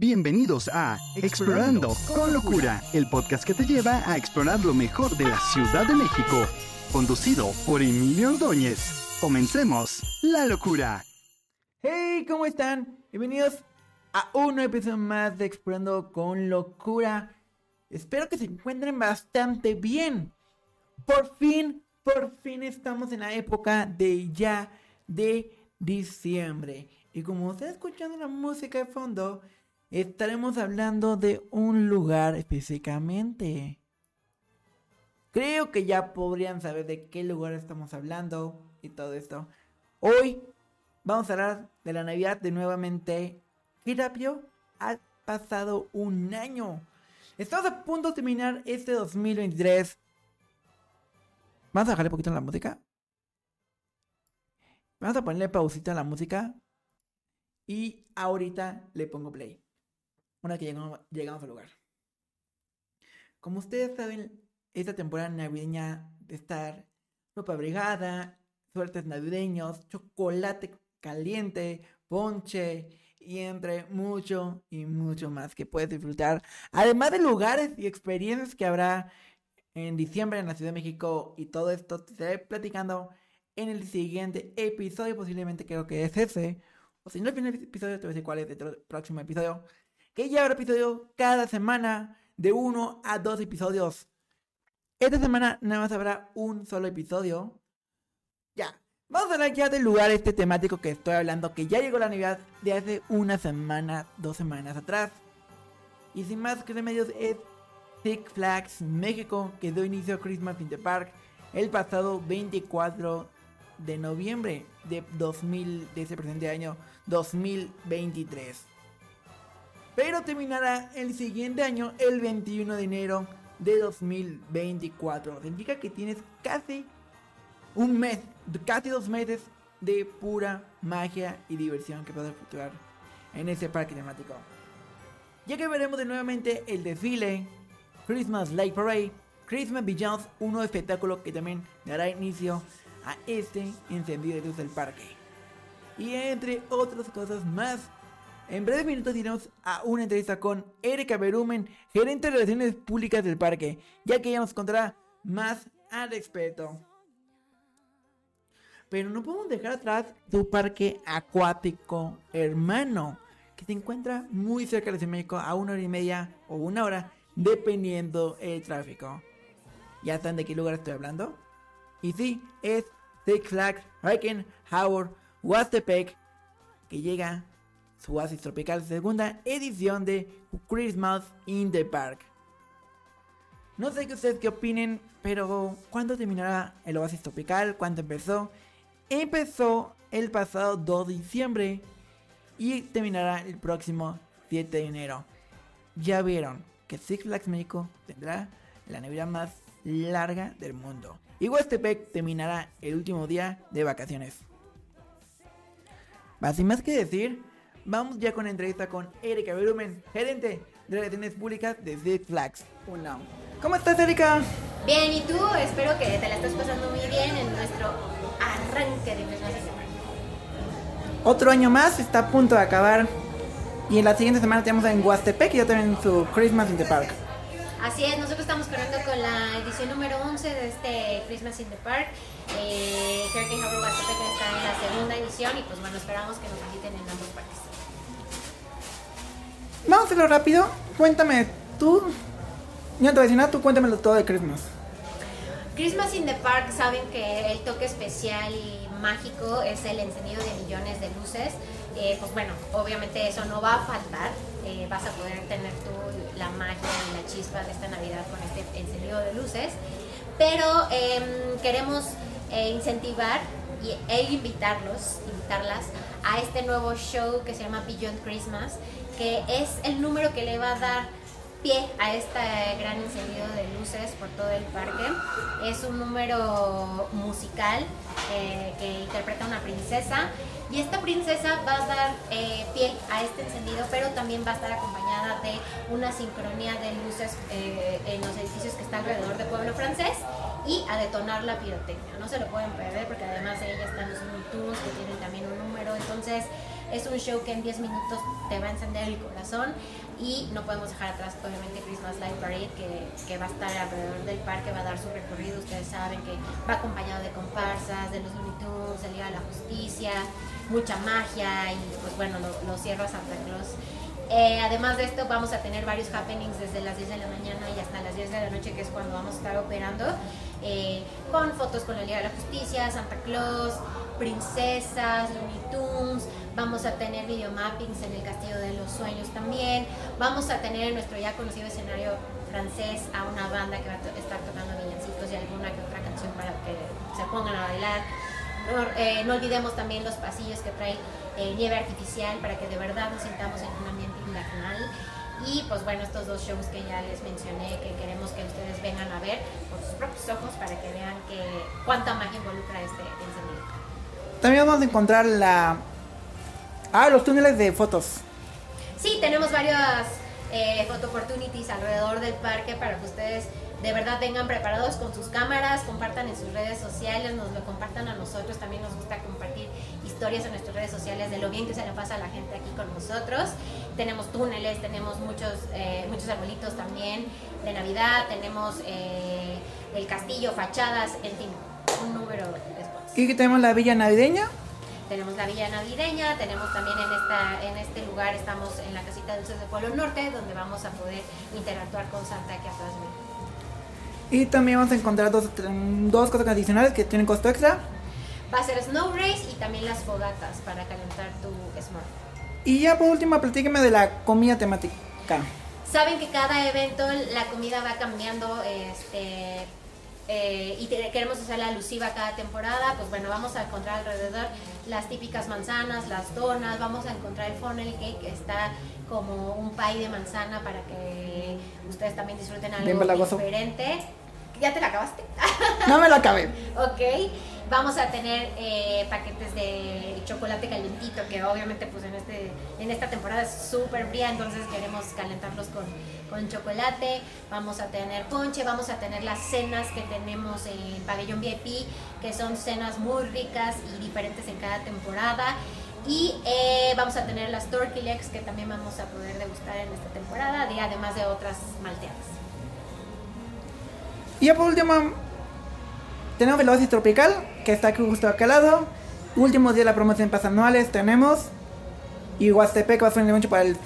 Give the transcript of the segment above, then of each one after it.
Bienvenidos a Explorando con Locura, el podcast que te lleva a explorar lo mejor de la Ciudad de México, conducido por Emilio Ordóñez. Comencemos la locura. Hey, ¿cómo están? Bienvenidos a un nuevo episodio más de Explorando con Locura. Espero que se encuentren bastante bien. Por fin, por fin estamos en la época de ya de diciembre. Y como está escuchando la música de fondo, estaremos hablando de un lugar específicamente. Creo que ya podrían saber de qué lugar estamos hablando y todo esto. Hoy vamos a hablar de la Navidad de nuevamente. Qué ha pasado un año. Estamos a punto de terminar este 2023. Vamos a bajarle un poquito la música. Vamos a ponerle pausita a la música. Y ahorita le pongo play. Una que llegamos, llegamos al lugar. Como ustedes saben, esta temporada navideña de estar ropa abrigada, suertes navideños, chocolate caliente, ponche y entre mucho y mucho más que puedes disfrutar. Además de lugares y experiencias que habrá en diciembre en la Ciudad de México y todo esto te estaré platicando en el siguiente episodio, posiblemente creo que es ese. O si no, el primer episodio te voy a decir cuál es el próximo episodio. Que ya habrá episodio cada semana de uno a dos episodios. Esta semana nada más habrá un solo episodio. Ya, Vamos a hablar ya del lugar este temático que estoy hablando, que ya llegó la Navidad de hace una semana, dos semanas atrás. Y sin más que remedios es Six Flags México, que dio inicio a Christmas in the Park el pasado 24 de noviembre de 2000, de ese presente año 2023. Pero terminará el siguiente año, el 21 de enero de 2024. Significa que tienes casi un mes, casi dos meses de pura magia y diversión que puedes efectuar en ese parque temático. Ya que veremos de nuevamente el desfile, Christmas Light Parade, Christmas Beyond, un nuevo espectáculo que también dará inicio a este encendido de luz del parque. Y entre otras cosas más, en breves minutos iremos a una entrevista con Erika Berumen, gerente de relaciones públicas del parque, ya que ella nos contará más al respecto. Pero no podemos dejar atrás tu parque acuático hermano, que se encuentra muy cerca de México, a una hora y media o una hora, dependiendo el tráfico. ¿Ya saben de qué lugar estoy hablando? Y sí, es Six Flags Howard Huastepec, que llega su oasis tropical segunda edición de Christmas in the Park. No sé qué ustedes qué opinen, pero ¿cuándo terminará el oasis tropical? ¿Cuándo empezó? Empezó el pasado 2 de diciembre y terminará el próximo 7 de enero. Ya vieron que Six Flags México tendrá la Navidad más larga del mundo. Y Huastepec terminará el último día de vacaciones. Sin más que decir, vamos ya con la entrevista con Erika Berumen, gerente de relaciones públicas de Six Flags. ¿Cómo estás, Erika? Bien, ¿y tú? Espero que te la estés pasando muy bien en nuestro arranque de Otro año más, está a punto de acabar. Y en la siguiente semana tenemos en Huastepec y ya también su Christmas in the Park. Así es, nosotros estamos corriendo con la edición número 11 de este Christmas in the Park. Eh, Hurricane Harbor Huastepec está en la segunda edición y pues bueno, esperamos que nos visiten en ambos parques. Vamos a hacerlo rápido. Cuéntame, tú. Yo no te voy nada, tú cuéntamelo todo de Christmas. Christmas in the Park saben que el toque especial y mágico es el encendido de millones de luces. Eh, pues bueno, obviamente eso no va a faltar. Eh, vas a poder tener tú la magia y la chispa de esta Navidad con este encendido de luces. Pero em, queremos eh, incentivar y, e invitarlos, invitarlas a este nuevo show que se llama Beyond Christmas, que es el número que le va a dar pie a este gran encendido de luces por todo el parque. Es un número musical eh, que interpreta una princesa y esta princesa va a dar eh, pie a este encendido, pero también va a estar acompañada de una sincronía de luces eh, en los edificios que están alrededor de Pueblo Francés y a detonar la pirotecnia. No se lo pueden perder porque además de ella están los Tours que tienen también un número. Entonces, Es un show que en 10 minutos te va a encender el corazón y no podemos dejar atrás obviamente Christmas Light Parade que, que va a estar alrededor del parque, va a dar su recorrido, ustedes saben que va acompañado de comparsas, de los Looney Tunes, de Liga de la Justicia, mucha magia y pues bueno, lo, lo cierra Santa Claus. Eh, además de esto, vamos a tener varios happenings desde las 10 de la mañana y hasta las 10 de la noche, que es cuando vamos a estar operando, eh, con fotos con la Liga de la Justicia, Santa Claus, princesas, Looney Tunes, vamos a tener videomappings en el Castillo de los Sueños también, vamos a tener en nuestro ya conocido escenario francés a una banda que va a estar tocando villancicos y alguna que otra canción para que se pongan a bailar. No, eh, olvidemos también los pasillos que trae eh, nieve artificial para que de verdad nos sintamos en un ambiente invernal. Y pues bueno, estos dos shows que ya les mencioné, que queremos que ustedes vengan a ver por sus propios ojos para que vean que cuánta magia involucra este encendido. También vamos a encontrar la... Ah, los túneles de fotos. Sí, tenemos varias eh, photo opportunities alrededor del parque para que ustedes de verdad vengan preparados con sus cámaras, compartan en sus redes sociales, nos lo compartan a nosotros. También nos gusta compartir historias en nuestras redes sociales de lo bien que se le pasa a la gente aquí con nosotros. Tenemos túneles, tenemos muchos, eh, muchos arbolitos también de Navidad, tenemos eh, el castillo, fachadas, en fin, un número de spots. Y aquí tenemos la villa navideña. Tenemos la villa navideña, tenemos también en, esta, en este lugar, estamos en la casita de dulces de Pueblo Norte, donde vamos a poder interactuar con Santa mí. Y también vamos a encontrar dos, dos cosas adicionales que tienen costo extra. Va a ser Snow Race y también las fogatas para calentar tu Smurf. Y ya por último, platíqueme de la comida temática. Saben que cada evento la comida va cambiando este, eh, y te- queremos hacerla alusiva cada temporada. Pues bueno, vamos a encontrar alrededor las típicas manzanas, las donas, vamos a encontrar el funnel cake que está como un pie de manzana para que ustedes también disfruten algo diferente. ¿Ya te la acabaste? No me la acabé. Ok, vamos a tener eh, paquetes de chocolate calentito, que obviamente pues en, este, en esta temporada es súper fría, entonces queremos calentarlos con, con chocolate. Vamos a tener ponche, vamos a tener las cenas que tenemos en el pabellón VIP, que son cenas muy ricas y diferentes en cada temporada. Y eh, vamos a tener las turkey legs que también vamos a poder degustar en esta temporada, y además de otras malteadas. Y ya por último, tenemos el Oasis Tropical, que está aquí justo acá al lado. Últimos días de la promoción pas anuales tenemos. Y Huastepec va a ser evento para el,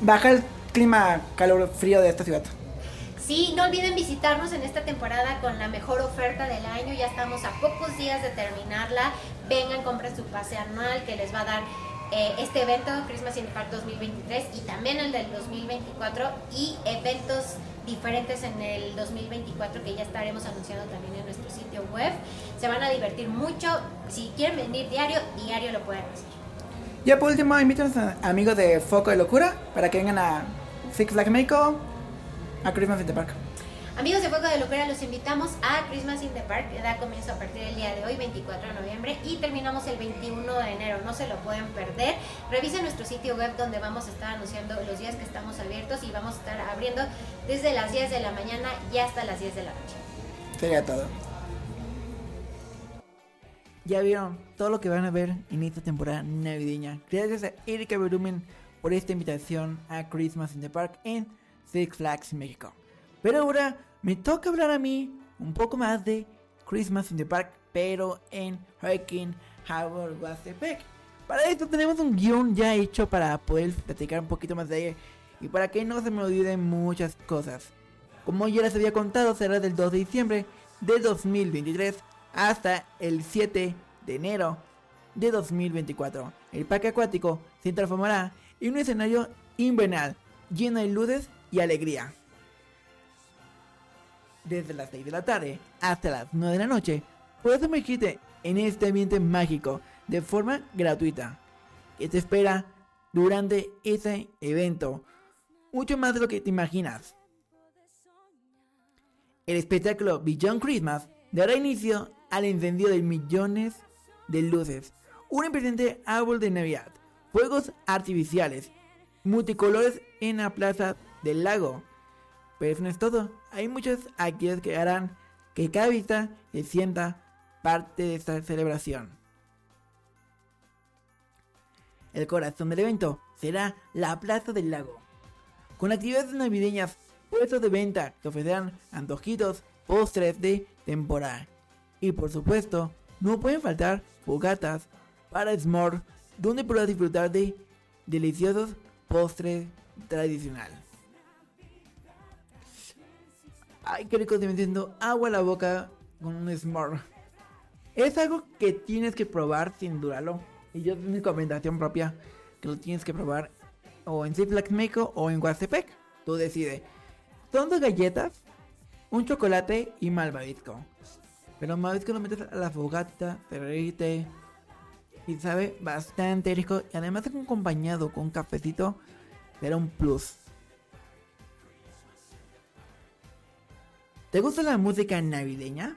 bajar el clima calor frío de esta ciudad. Sí, no olviden visitarnos en esta temporada con la mejor oferta del año. Ya estamos a pocos días de terminarla. Vengan, compren su pase anual que les va a dar eh, este evento, Christmas in the Park 2023 y también el del 2024 y eventos diferentes en el 2024 que ya estaremos anunciando también en nuestro sitio web. Se van a divertir mucho. Si quieren venir diario, diario lo pueden hacer. Ya por último, invítanos a amigos de Foco de Locura para que vengan a Six Flags México a Christmas in the Park. Amigos de Fuego de Locura, los invitamos a Christmas in the Park, que da comienzo a partir del día de hoy, 24 de noviembre, y terminamos el 21 de enero. No se lo pueden perder. Revisen nuestro sitio web donde vamos a estar anunciando los días que estamos abiertos y vamos a estar abriendo desde las 10 de la mañana y hasta las 10 de la noche. Sería todo. Ya vieron todo lo que van a ver en esta temporada navideña. Gracias a Erika Berumen por esta invitación a Christmas in the Park en Six Flags México. Pero ahora me toca hablar a mí un poco más de Christmas in the Park, pero en Hurricane Harbor, Huastepec. Para esto tenemos un guion ya hecho para poder platicar un poquito más de ella y para que no se me olviden muchas cosas. Como ya les había contado, será del 2 de diciembre de 2023 hasta el 7 de enero de 2024. El parque acuático se transformará en un escenario invernal lleno de luces y alegría. Desde las 6 de la tarde hasta las 9 de la noche, puedes sumergirte en este ambiente mágico de forma gratuita que te espera durante ese evento. Mucho más de lo que te imaginas. El espectáculo Beyond Christmas dará inicio al encendido de millones de luces, un impresionante árbol de Navidad, fuegos artificiales, multicolores en la plaza del lago. Pero no es todo, hay muchas actividades que harán que cada vista se sienta parte de esta celebración. el corazón del evento será la Plaza del Lago. Con actividades navideñas, puestos de venta que ofrecerán antojitos, postres de temporada. Y por supuesto, no pueden faltar fogatas para S'more, donde podrás disfrutar de deliciosos postres tradicionales. Ay, qué rico, estoy metiendo agua a la boca con un S'more. Es algo que tienes que probar sin dudarlo. Y yo tengo mi recomendación propia que lo tienes que probar o en Six Flags México o en Huastepec. Tú decides. Son dos galletas, un chocolate y malvavisco. Pero malvavisco lo metes a la fogata, se derrite y sabe bastante rico. Y además acompañado con un cafecito, será un plus. ¿Te gusta la música navideña?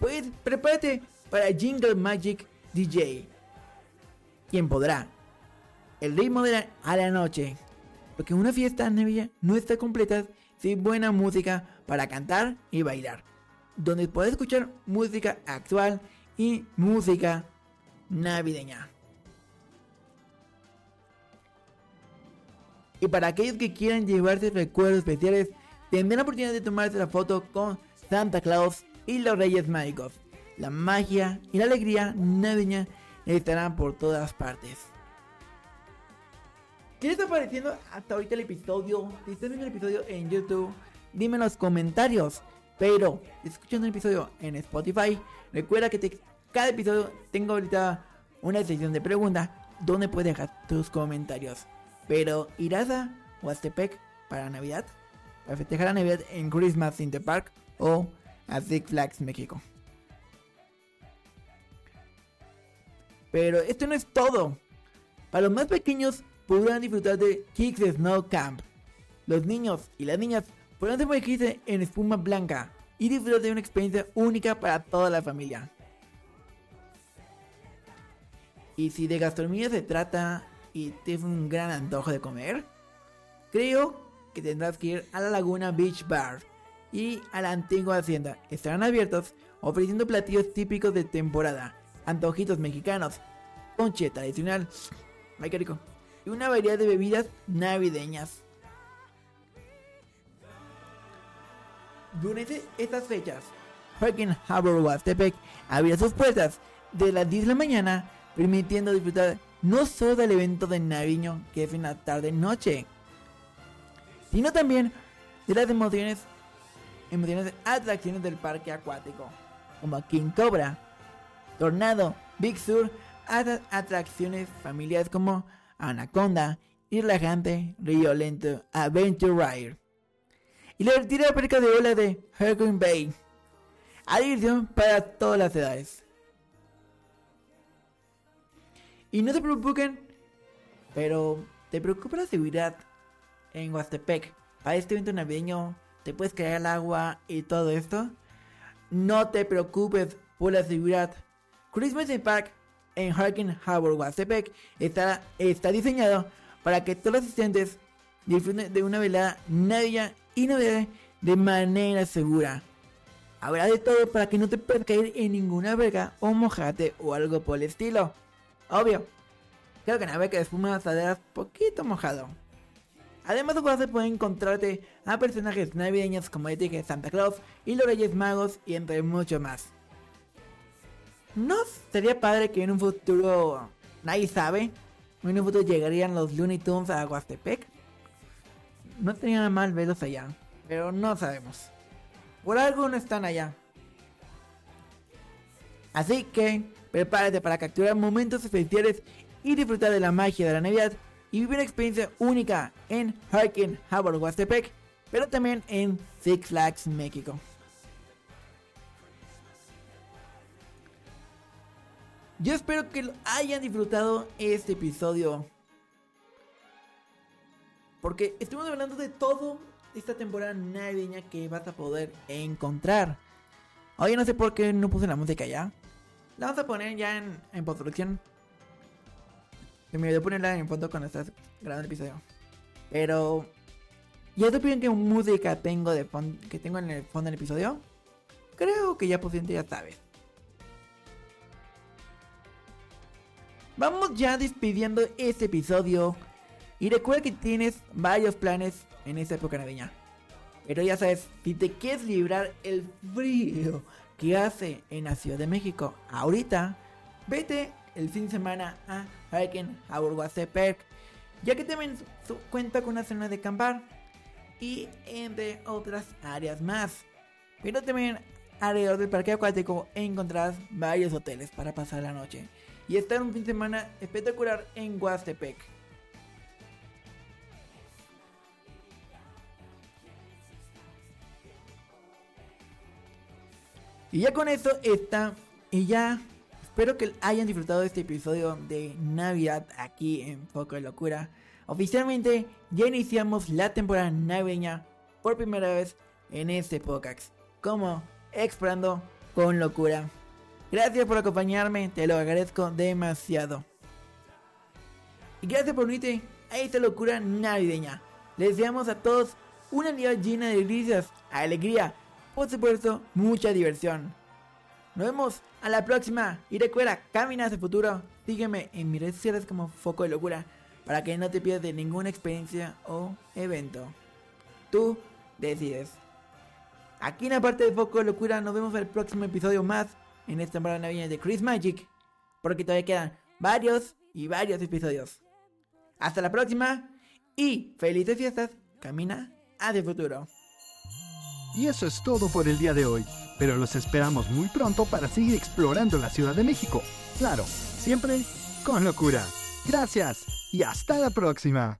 Pues prepárate para Jingle Magic DJ. Quien podrá. El ritmo de la, noche. Porque una fiesta navideña no está completa sin buena música para cantar y bailar. Donde puedes escuchar música actual y música navideña. Y para aquellos que quieran llevarse recuerdos especiales, tendrán la oportunidad de tomarse la foto con Santa Claus y los Reyes Mágicos. La magia y la alegría navideña estarán por todas partes. ¿Qué les está pareciendo hasta ahorita el episodio? Si estás viendo el episodio en YouTube, dime en los comentarios. Pero, escuchando el episodio en Spotify, recuerda que cada episodio tengo ahorita una sección de preguntas donde puedes dejar tus comentarios. Pero, ¿irás a Huastepec para Navidad? Para festejar la Navidad en Christmas in the Park o a Six Flags México. Pero esto no es todo. Para los más pequeños podrán disfrutar de Kicks Snow Camp. Los niños y las niñas podrán sumergirse en espuma blanca y disfrutar de una experiencia única para toda la familia. Y si de gastronomía se trata y tienes un gran antojo de comer, creo que tendrás que ir a la Laguna Beach Bar y a la antigua hacienda. Estarán abiertos ofreciendo platillos típicos de temporada antojitos mexicanos, ponche tradicional, ay y una variedad de bebidas navideñas. Durante estas fechas, Hurricane Harbor Huastepec abrirá sus puertas de las 10 de la mañana, permitiendo disfrutar no solo del evento de navideño que es en la tarde-noche, sino también de las emociones, emociones atracciones del parque acuático, como King Cobra, Tornado, Big Sur, atracciones familiares como Anaconda, Irlagante, Río Lento, Adventure Ride. Y la divertida perca de ola de Hurricane Bay. A diversión para todas las edades. Y no se preocupen, pero te preocupa la seguridad en Huastepec. Para este evento navideño, te puedes caer al agua y todo esto. No te preocupes por la seguridad Christmas in Park en Hurricane Harbor, Huastepec está, está diseñado para que todos los asistentes disfruten de una velada navideña y navidad de manera segura. Habrá de todo para que no te puedas caer en ninguna verga o mojate o algo por el estilo. Obvio. Creo que en la beca de espuma un poquito mojado. Además, de pueden encontrarte a personajes navideños como el Santa Claus y los Reyes Magos y entre mucho más. ¿No sería padre que en un futuro, nadie sabe, en un futuro llegarían los Looney Tunes a Huastepec? No tenía nada mal verlos allá, pero no sabemos. Por algo no están allá. Así que prepárate para capturar momentos especiales y disfrutar de la magia de la Navidad y vivir una experiencia única en Hurricane Harbor Huastepec, pero también en Six Flags México. Yo espero que hayan disfrutado este episodio. Porque estuvimos hablando de todo esta temporada navideña que vas a poder encontrar. Oye, no sé por qué no puse la música ya. La vamos a poner ya en, en postproducción. Me voy a ponerla en fondo cuando estás grabando el episodio. Pero. ¿Ya te piden qué música tengo de que tengo en el fondo del episodio? Creo que ya posiblemente ya sabes. vamos ya despidiendo este episodio. Y recuerda que tienes varios planes en esta época navideña. Pero ya sabes, si te quieres librar el frío que hace en la Ciudad de México ahorita, vete el fin de semana a Hurricane Park, ya que también cuenta con una zona de acampar y entre otras áreas más. Pero también alrededor del parque acuático encontrarás varios hoteles para pasar la noche y estar un fin de semana espectacular en Huastepec. Y ya con eso está. Y ya. Espero que hayan disfrutado de este episodio de Navidad aquí en Foco de Locura. Oficialmente ya iniciamos la temporada navideña por primera vez en este podcast. Como explorando con locura. Gracias por acompañarme, te lo agradezco demasiado. Y gracias por unirte a esta locura navideña. Les deseamos a todos una Navidad llena de risas, alegría por supuesto, mucha diversión. Nos vemos a la próxima y recuerda, camina hacia el futuro. Sígueme en mis redes sociales como Foco de Locura para que no te pierdas de ninguna experiencia o evento. Tú decides. Aquí en la parte de Foco de Locura nos vemos en el próximo episodio más en esta temporada navideña de Chris Magic. Porque todavía quedan varios y varios episodios. Hasta la próxima y felices fiestas. Camina hacia el futuro. Y eso es todo por el día de hoy, pero los esperamos muy pronto para seguir explorando la Ciudad de México. Claro, siempre con locura. Gracias y hasta la próxima.